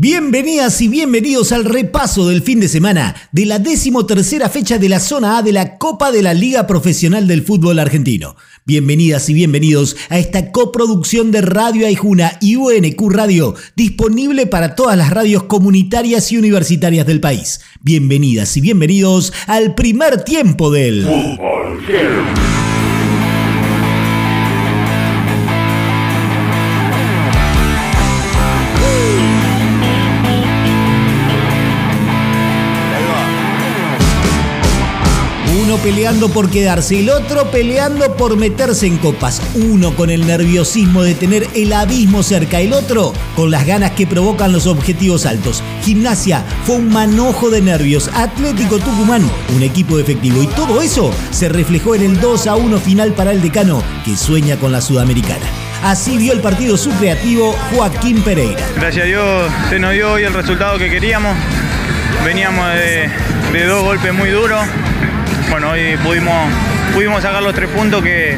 Bienvenidas y bienvenidos al repaso del fin de semana de la decimotercera fecha de la zona A de la Copa de la Liga Profesional del Fútbol Argentino. Bienvenidas y bienvenidos a esta coproducción de Radio Aijuna y UNQ Radio, disponible para todas las radios comunitarias y universitarias del país. Bienvenidas y bienvenidos al primer tiempo del Fútbol. Peleando por quedarse, el otro peleando por meterse en copas. Uno con el nerviosismo de tener el abismo cerca, el otro con las ganas que provocan los objetivos altos. Gimnasia fue un manojo de nervios. Atlético Tucumán, un equipo efectivo. Y todo eso se reflejó en el 2 a 1 final para el decano, que sueña con la Sudamericana. Así vio el partido su creativo Joaquín Pereira. Gracias a Dios se nos dio hoy el resultado que queríamos. Veníamos de, de dos golpes muy duros bueno, hoy pudimos, pudimos sacar los tres puntos que,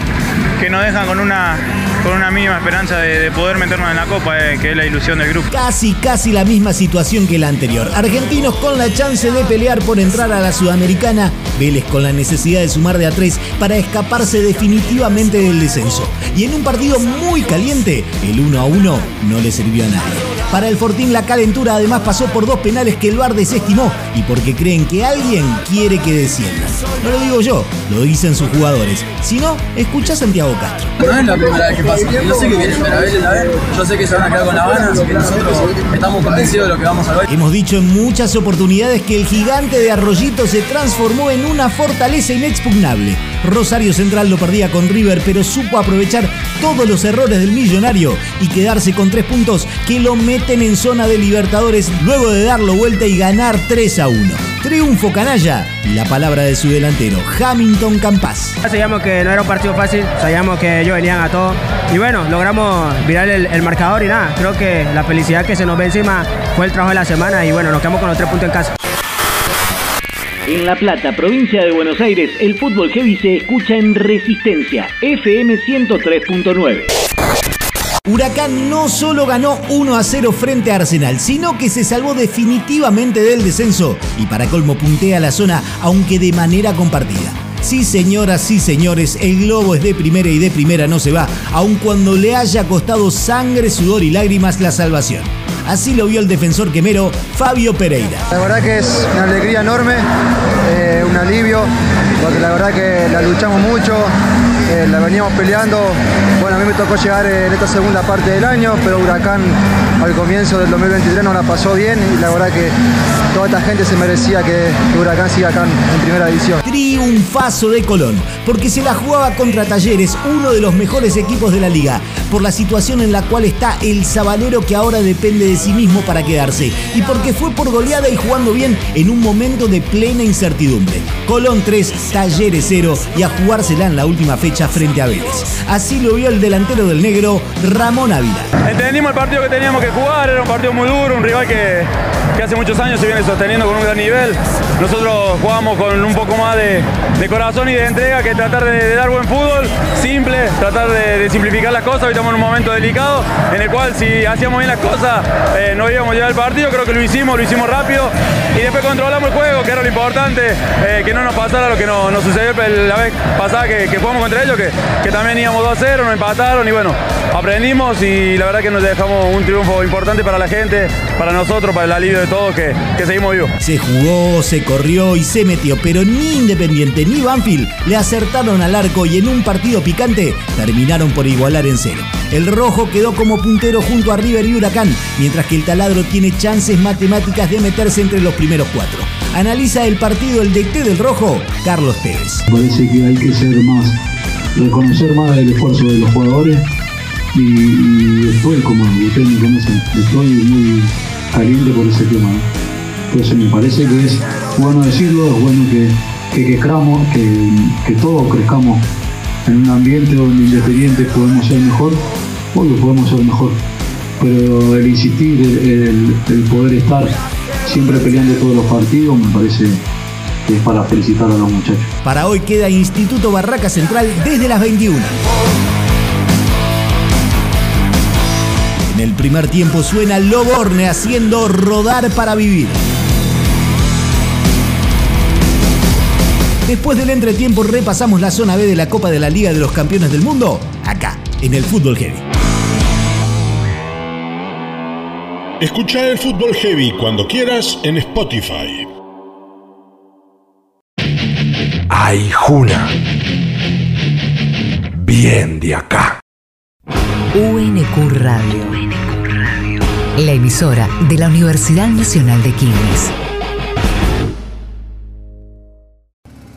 que nos dejan con una, con una mínima esperanza de, poder meternos en la Copa, eh, que es la ilusión del grupo. Casi, casi la misma situación que la anterior. Argentinos con la chance de pelear por entrar a la Sudamericana, Vélez con la necesidad de sumar de a tres para escaparse definitivamente del descenso. Y en un partido muy caliente, el 1 a 1 no le sirvió a nadie. Para el Fortín la calentura además pasó por dos penales que el VAR desestimó y porque creen que alguien quiere que desciendan. No lo digo yo, lo dicen sus jugadores. Si no, escucha a Santiago Castro. No es la primera vez que pasa. Yo sé que vienen a ver, yo sé que se van a quedar con la Habana, así que nosotros estamos convencidos de lo que vamos a ver. Hemos dicho en muchas oportunidades que el gigante de Arroyito se transformó en una fortaleza inexpugnable. Rosario Central lo perdía con River, pero supo aprovechar todos los errores del millonario y quedarse con tres puntos que lo meten en zona de Libertadores luego de darlo vuelta y ganar 3 a 1. Triunfo canalla, la palabra de su delantero, Hamilton Campas. Sabíamos que no era un partido fácil, sabíamos que ellos venían a todo y bueno, logramos virar el, el marcador y nada, creo que la felicidad que se nos ve encima fue el trabajo de la semana y bueno, nos quedamos con los tres puntos en casa. En La Plata, provincia de Buenos Aires, el fútbol heavy se escucha en Resistencia, FM 103.9. Huracán no solo ganó 1 a 0 frente a Arsenal, sino que se salvó definitivamente del descenso y para colmo puntea la zona, aunque de manera compartida. Sí, señoras, sí, señores, el globo es de primera y de primera no se va, aun cuando le haya costado sangre, sudor y lágrimas la salvación. Así lo vio el defensor quemero Fabio Pereira. La verdad que es una alegría enorme, eh, un alivio, porque la verdad que la luchamos mucho, eh, la veníamos peleando. Bueno, a mí me tocó llegar en esta segunda parte del año, pero Huracán al comienzo del 2023 no la pasó bien y la verdad que toda esta gente se merecía que, Huracán siga acá en primera división. Triunfazo de Colón, porque se la jugaba contra Talleres, uno de los mejores equipos de la liga, por la situación en la cual está el Sabalero que ahora depende de sí mismo para quedarse y porque fue por goleada y jugando bien en un momento de plena incertidumbre. Colón 3, Talleres 0 y a jugársela en la última fecha frente a Vélez. Así lo vio el delantero del negro, Ramón Ávila. Entendimos el partido que teníamos que jugar, era un partido muy duro, un rival que, que hace muchos años se viene sosteniendo con un gran nivel. Nosotros jugamos con un poco más de, corazón y de entrega que tratar de, dar buen fútbol, simple, tratar de, simplificar las cosas. Hoy estamos en un momento delicado en el cual si hacíamos bien las cosas eh, no íbamos a llevar el partido. Creo que lo hicimos, lo hicimos rápido y después controlamos el juego, que era lo importante, eh, que no nos pasara lo que nos, sucedió la vez pasada que, jugamos contra ellos, que, que también íbamos 2 a 0, nos empataron y bueno, aprendimos y la verdad que nos dejamos un triunfo importante para la gente, para nosotros, para el alivio de todos que, que seguimos vivos. Se jugó, se corrió y se metió, pero ni Independiente ni Banfield le acertaron al arco y en un partido picante terminaron por igualar en cero. El rojo quedó como puntero junto a River y Huracán, mientras que el taladro tiene chances matemáticas de meterse entre los primeros cuatro. Analiza el partido el DT del rojo, Carlos Pérez. Parece que hay que ser más, reconocer más el esfuerzo de los jugadores y, después, como ustedes me conocen, estoy muy caliente por ese tema. Entonces me parece que es bueno decirlo, es bueno que, que, que, que todos crezcamos en un ambiente donde independientes podemos ser mejor, lo podemos ser mejor. Pero el insistir, el, poder estar siempre peleando todos los partidos, me parece que es para felicitar a los muchachos. Para hoy queda Instituto Barraca Central desde las 21. En el primer tiempo suena Loborne haciendo rodar para vivir. Después del entretiempo repasamos la zona B de la Copa de la Liga de los Campeones del Mundo, acá, en el Fútbol Heavy. Escucha el Fútbol Heavy cuando quieras en Spotify. Ay, Juna. Bien de acá. UNQ Radio. La emisora de la Universidad Nacional de Quilmes.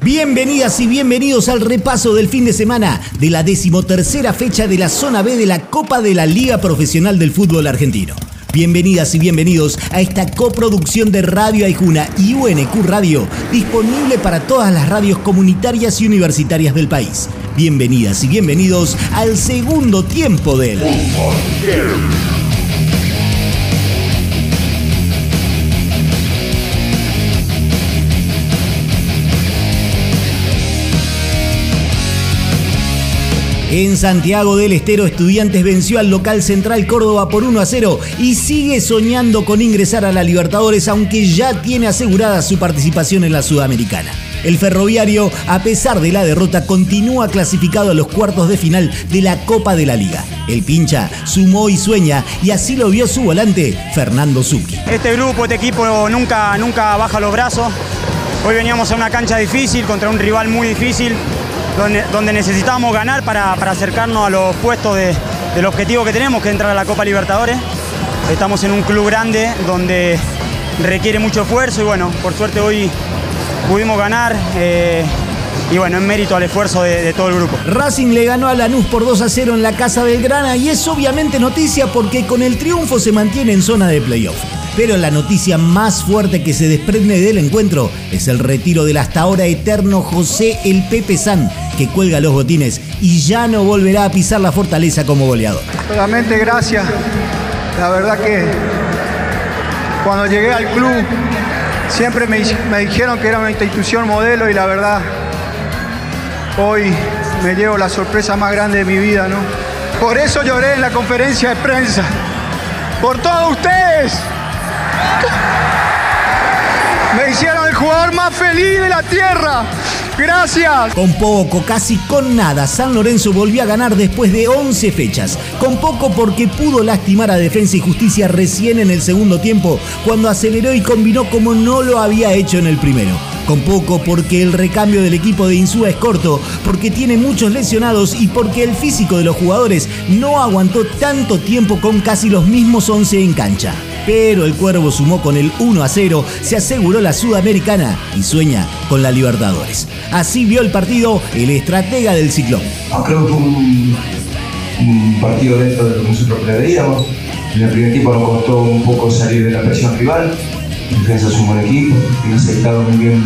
Bienvenidas y bienvenidos al repaso del fin de semana de la decimotercera fecha de la zona B de la Copa de la Liga Profesional del Fútbol Argentino. Bienvenidas y bienvenidos a esta coproducción de Radio Aijuna y UNQ Radio, disponible para todas las radios comunitarias y universitarias del país. Bienvenidas y bienvenidos al segundo tiempo del En Santiago del Estero, Estudiantes venció al local central Córdoba por 1 a 0 y sigue soñando con ingresar a la Libertadores, aunque ya tiene asegurada su participación en la Sudamericana. El ferroviario, a pesar de la derrota, continúa clasificado a los cuartos de final de la Copa de la Liga. El pincha sumó y sueña, y así lo vio su volante, Fernando Zucchi. Este grupo, este equipo nunca, nunca baja los brazos. Hoy veníamos a una cancha difícil contra un rival muy difícil donde, necesitamos ganar para, acercarnos a los puestos del objetivo que tenemos, que es entrar a la Copa Libertadores. Estamos en un club grande donde requiere mucho esfuerzo y bueno, por suerte hoy pudimos ganar. Eh, y bueno, en mérito al esfuerzo de, de, todo el grupo. Racing le ganó a Lanús por 2 a 0 en la Casa del Grana y es obviamente noticia porque con el triunfo se mantiene en zona de playoff. Pero la noticia más fuerte que se desprende del encuentro es el retiro del hasta ahora eterno José El Pepe San, que cuelga los botines y ya no volverá a pisar la fortaleza como goleador. Solamente gracias. La verdad que cuando llegué al club siempre me, me dijeron que era una institución modelo y la verdad hoy me llevo la sorpresa más grande de mi vida, ¿no? Por eso lloré en la conferencia de prensa. Por todos ustedes. Me hicieron el jugador más feliz de la tierra. Gracias. Con poco, casi con nada, San Lorenzo volvió a ganar después de 11 fechas. Con poco porque pudo lastimar a Defensa y Justicia recién en el segundo tiempo, cuando aceleró y combinó como no lo había hecho en el primero. Con poco porque el recambio del equipo de Insúa es corto, porque tiene muchos lesionados y porque el físico de los jugadores no aguantó tanto tiempo con casi los mismos 11 en cancha pero el Cuervo sumó con el 1 a 0, se aseguró la Sudamericana y sueña con la Libertadores. Así vio el partido el estratega del ciclón. Ah, creo que un, partido dentro de lo que nosotros preveíamos. En el primer tiempo nos costó un poco salir de la presión rival. La defensa es un buen equipo, tiene aceptado muy bien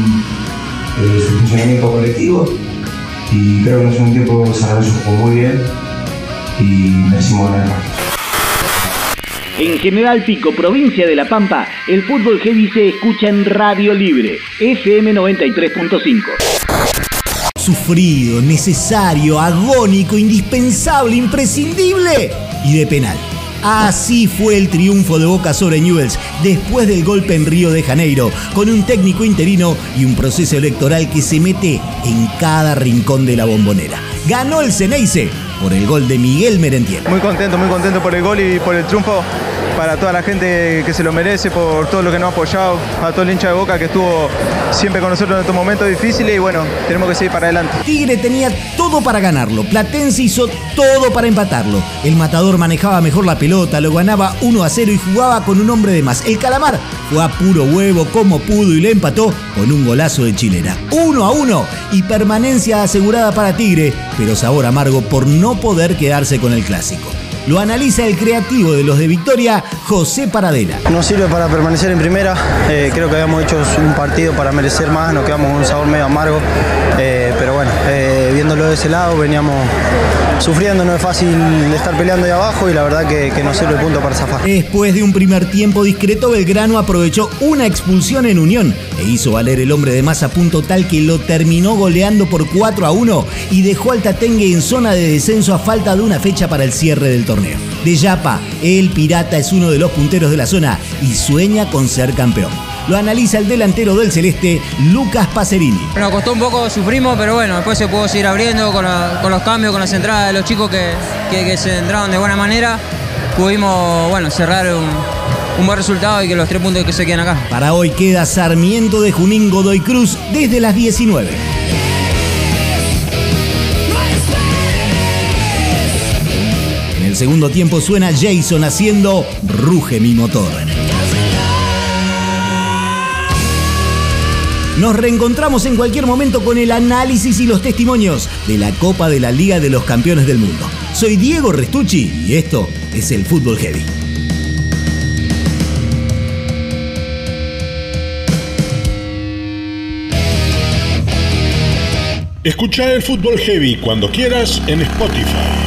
eh, su funcionamiento colectivo. Y creo que en el segundo tiempo jugó muy bien y merecimos ganar el partido. En General Pico, provincia de La Pampa, el fútbol heavy se escucha en Radio Libre, FM 93.5. Sufrido, necesario, agónico, indispensable, imprescindible y de penal. Así fue el triunfo de Boca sobre Newells después del golpe en Río de Janeiro, con un técnico interino y un proceso electoral que se mete en cada rincón de la bombonera. Ganó el Ceneice por el gol de Miguel Merentiel. Muy contento, muy contento por el gol y por el triunfo para toda la gente que se lo merece, por todo lo que nos ha apoyado, a todo el hincha de Boca que estuvo siempre con nosotros en estos momentos difíciles y bueno, tenemos que seguir para adelante. Tigre tenía todo para ganarlo, Platense hizo todo para empatarlo. El matador manejaba mejor la pelota, lo ganaba 1 a 0 y jugaba con un hombre de más. El calamar fue a puro huevo como pudo y le empató con un golazo de chilena. 1 a 1 y permanencia asegurada para Tigre, pero sabor amargo por no poder quedarse con el clásico. Lo analiza el creativo de los de Victoria, José Paradela. Nos sirve para permanecer en primera. Eh, creo que habíamos hecho un partido para merecer más. Nos quedamos con un sabor medio amargo. Eh, pero bueno, eh, de ese lado, veníamos sufriendo, no es fácil estar peleando ahí abajo y la verdad que, que nos sirve el punto para zafar. Después de un primer tiempo discreto, Belgrano aprovechó una expulsión en Unión e hizo valer el hombre de más a punto tal que lo terminó goleando por 4 a 1 y dejó al Tatengue en zona de descenso a falta de una fecha para el cierre del torneo. De Yapa, el Pirata es uno de los punteros de la zona y sueña con ser campeón. Lo analiza el delantero del Celeste, Lucas Pacerini. Nos costó un poco, sufrimos, pero bueno, después se pudo seguir abriendo con, la- con los cambios, con las entradas de los chicos que, que- que se entraron de buena manera. Pudimos, bueno, cerrar un, un buen resultado y que los tres puntos que se quedan acá. Para hoy queda Sarmiento de Junín Godoy Cruz desde las 19. En el segundo tiempo suena Jason haciendo Ruge mi motor. Nos reencontramos en cualquier momento con el análisis y los testimonios de la Copa de la Liga de los Campeones del Mundo. Soy Diego Restucci y esto es el Fútbol Heavy. Escucha el Fútbol Heavy cuando quieras en Spotify.